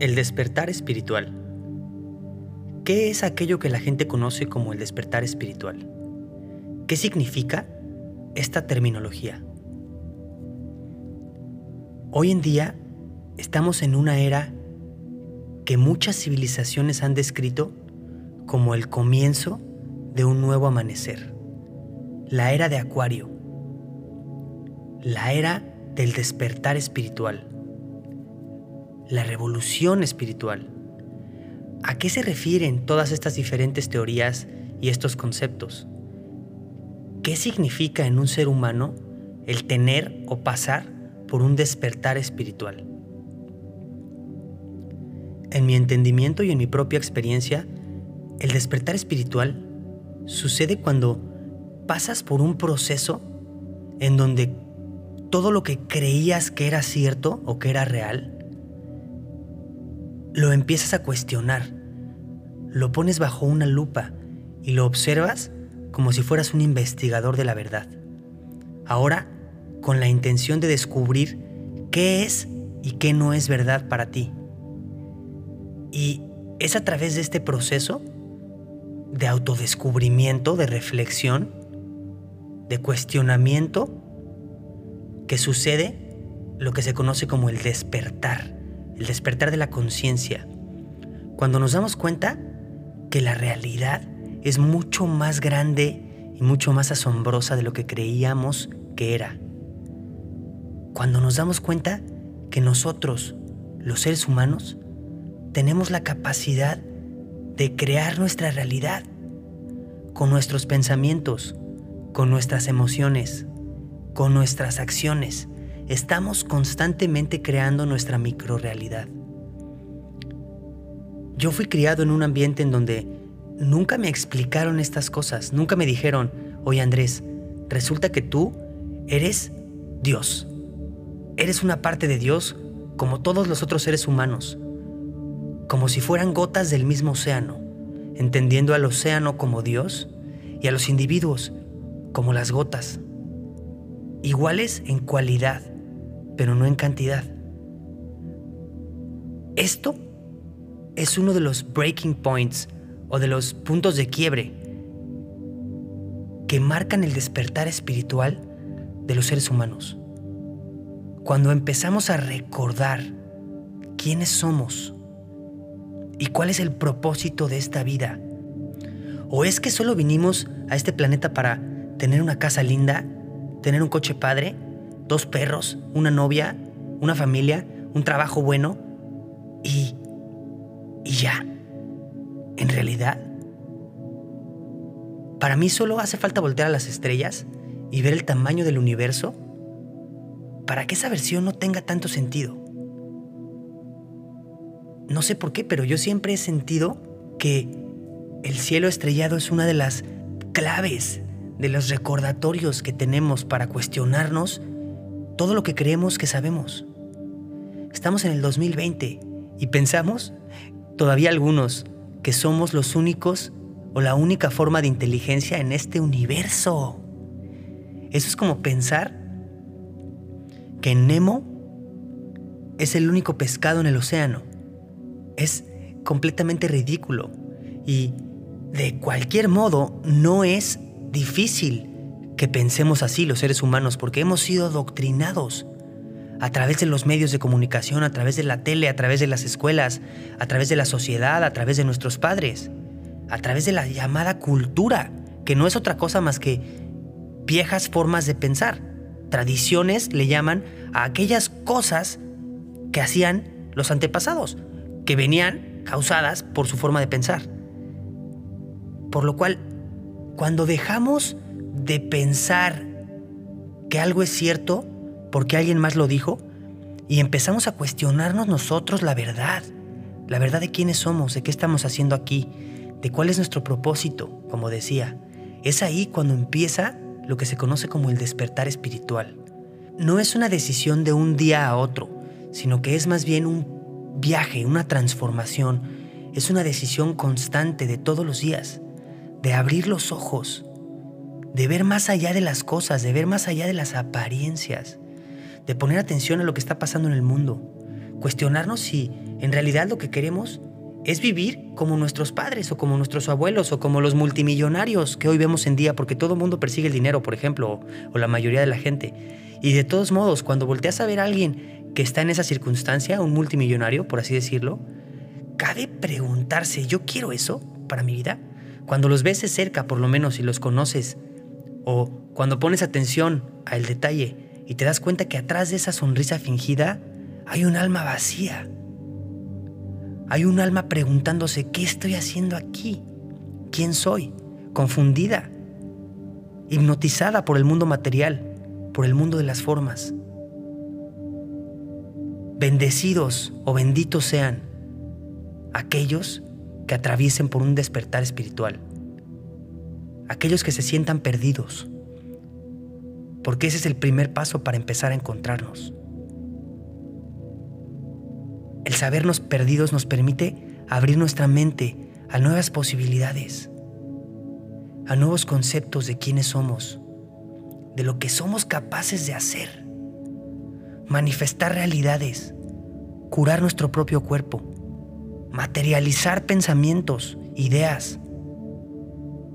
El despertar espiritual. ¿Qué es aquello que la gente conoce como el despertar espiritual? ¿Qué significa esta terminología? Hoy en día estamos en una era que muchas civilizaciones han descrito como el comienzo de un nuevo amanecer. La era de Acuario. La era del despertar espiritual la revolución espiritual. ¿A qué se refieren todas estas diferentes teorías y estos conceptos? ¿Qué significa en un ser humano el tener o pasar por un despertar espiritual? En mi entendimiento y en mi propia experiencia, el despertar espiritual sucede cuando pasas por un proceso en donde todo lo que creías que era cierto o que era real lo empiezas a cuestionar, lo pones bajo una lupa y lo observas como si fueras un investigador de la verdad. Ahora, con la intención de descubrir qué es y qué no es verdad para ti. Y es a través de este proceso de autodescubrimiento, de reflexión, de cuestionamiento, que sucede lo que se conoce como el despertar el despertar de la conciencia, cuando nos damos cuenta que la realidad es mucho más grande y mucho más asombrosa de lo que creíamos que era. Cuando nos damos cuenta que nosotros, los seres humanos, tenemos la capacidad de crear nuestra realidad con nuestros pensamientos, con nuestras emociones, con nuestras acciones estamos constantemente creando nuestra microrealidad. Yo fui criado en un ambiente en donde nunca me explicaron estas cosas, nunca me dijeron, oye Andrés, resulta que tú eres Dios, eres una parte de Dios como todos los otros seres humanos, como si fueran gotas del mismo océano, entendiendo al océano como Dios y a los individuos como las gotas, iguales en cualidad, pero no en cantidad. Esto es uno de los breaking points o de los puntos de quiebre que marcan el despertar espiritual de los seres humanos. Cuando empezamos a recordar quiénes somos y cuál es el propósito de esta vida. ¿O es que solo vinimos a este planeta para tener una casa linda, tener un coche padre dos perros, una novia, una familia, un trabajo bueno y, y ya. En realidad, para mí solo hace falta voltear a las estrellas y ver el tamaño del universo para que esa versión no tenga tanto sentido. No sé por qué, pero yo siempre he sentido que el cielo estrellado es una de las claves, de los recordatorios que tenemos para cuestionarnos todo lo que creemos que sabemos. Estamos en el 2020 y pensamos, todavía algunos, que somos los únicos o la única forma de inteligencia en este universo. Eso es como pensar que Nemo es el único pescado en el océano. Es completamente ridículo y de cualquier modo no es difícil que pensemos así los seres humanos porque hemos sido adoctrinados a través de los medios de comunicación, a través de la tele, a través de las escuelas, a través de la sociedad, a través de nuestros padres, a través de la llamada cultura, que no es otra cosa más que viejas formas de pensar. Tradiciones le llaman a aquellas cosas que hacían los antepasados, que venían causadas por su forma de pensar. Por lo cual, cuando dejamos de pensar que algo es cierto porque alguien más lo dijo y empezamos a cuestionarnos nosotros la verdad, la verdad de quiénes somos, de qué estamos haciendo aquí, de cuál es nuestro propósito, como decía. Es ahí cuando empieza lo que se conoce como el despertar espiritual. No es una decisión de un día a otro, sino que es más bien un viaje, una transformación. Es una decisión constante de todos los días, de abrir los ojos, de ver más allá de las cosas, de ver más allá de las apariencias, de poner atención a lo que está pasando en el mundo. cuestionarnos si en realidad lo que queremos es vivir como nuestros padres o como nuestros abuelos o como los multimillonarios que hoy vemos en día, porque todo el mundo persigue el dinero, por ejemplo, o, la mayoría de la gente. Y de todos modos, cuando volteas a ver a alguien que está en esa circunstancia, un multimillonario, por así decirlo, cabe preguntarse, ¿yo quiero eso para mi vida? Cuando los ves de cerca, por lo menos, y los conoces, o cuando pones atención al detalle y te das cuenta que atrás de esa sonrisa fingida hay un alma vacía hay un alma preguntándose, ¿qué estoy haciendo aquí? ¿Quién soy? Confundida, hipnotizada por el mundo material, por el mundo de las formas. Bendecidos o benditos sean aquellos que atraviesen por un despertar espiritual, aquellos que se sientan perdidos, porque ese es el primer paso para empezar a encontrarnos. El sabernos perdidos nos permite abrir nuestra mente a nuevas posibilidades, a nuevos conceptos de quiénes somos, de lo que somos capaces de hacer, manifestar realidades, curar nuestro propio cuerpo, materializar pensamientos, ideas,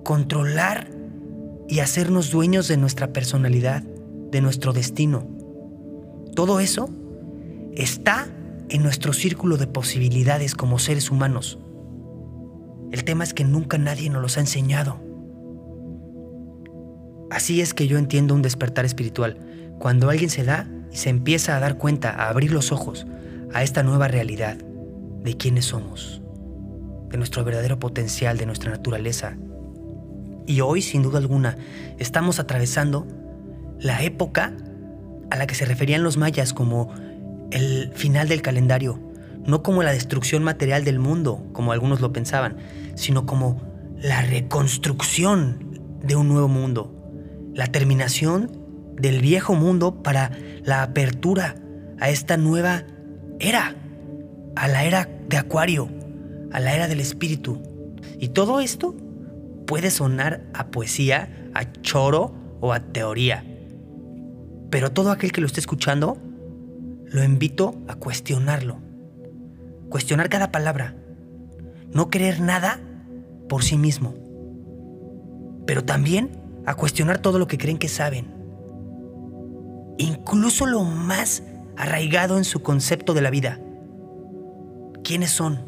controlar y hacernos dueños de nuestra personalidad, de nuestro destino. Todo eso está en nuestro círculo de posibilidades como seres humanos. El tema es que nunca nadie nos los ha enseñado. Así es que yo entiendo un despertar espiritual, cuando alguien se da y se empieza a dar cuenta, a abrir los ojos a esta nueva realidad de quiénes somos, de nuestro verdadero potencial, de nuestra naturaleza. Y hoy, sin duda alguna, estamos atravesando la época a la que se referían los mayas como el final del calendario, no como la destrucción material del mundo, como algunos lo pensaban, sino como la reconstrucción de un nuevo mundo, la terminación del viejo mundo para la apertura a esta nueva era, a la era de Acuario, a la era del espíritu. Y todo esto puede sonar a poesía, a choro o a teoría. Pero todo aquel que lo esté escuchando lo invito a cuestionarlo. Cuestionar cada palabra. No creer nada por sí mismo. Pero también a cuestionar todo lo que creen que saben. Incluso lo más arraigado en su concepto de la vida. ¿Quiénes son?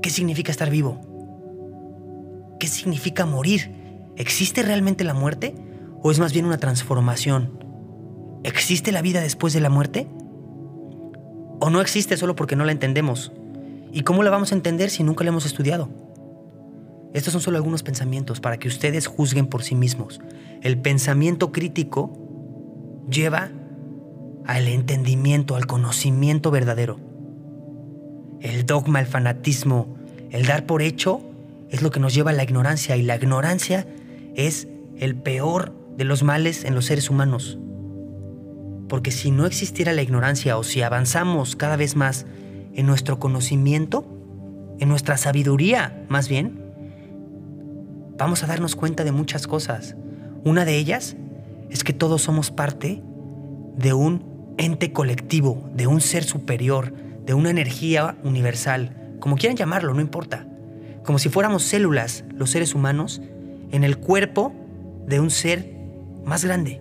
¿Qué significa estar vivo? ¿Qué significa morir? ¿Existe realmente la muerte? ¿O es más bien una transformación? ¿Existe la vida después de la muerte? ¿O no existe solo porque no la entendemos? ¿Y cómo la vamos a entender si nunca la hemos estudiado? Estos son solo algunos pensamientos para que ustedes juzguen por sí mismos. El pensamiento crítico lleva al entendimiento, al conocimiento verdadero. El dogma, el fanatismo, el dar por hecho es lo que nos lleva a la ignorancia y la ignorancia es el peor de los males en los seres humanos. Porque si no existiera la ignorancia o si avanzamos cada vez más en nuestro conocimiento, en nuestra sabiduría más bien, vamos a darnos cuenta de muchas cosas. Una de ellas es que todos somos parte de un ente colectivo, de un ser superior, de una energía universal, como quieran llamarlo, no importa. Como si fuéramos células, los seres humanos, en el cuerpo de un ser más grande.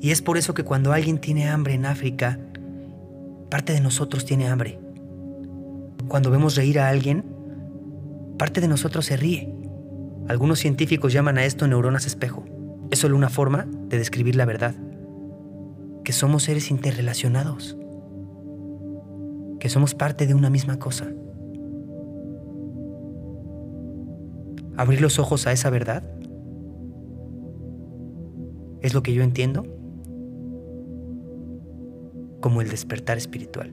Y es por eso que cuando alguien tiene hambre en África, parte de nosotros tiene hambre. Cuando vemos reír a alguien, parte de nosotros se ríe. Algunos científicos llaman a esto neuronas espejo. Es solo una forma de describir la verdad. Que somos seres interrelacionados. Que somos parte de una misma cosa. Abrir los ojos a esa verdad es lo que yo entiendo como el despertar espiritual.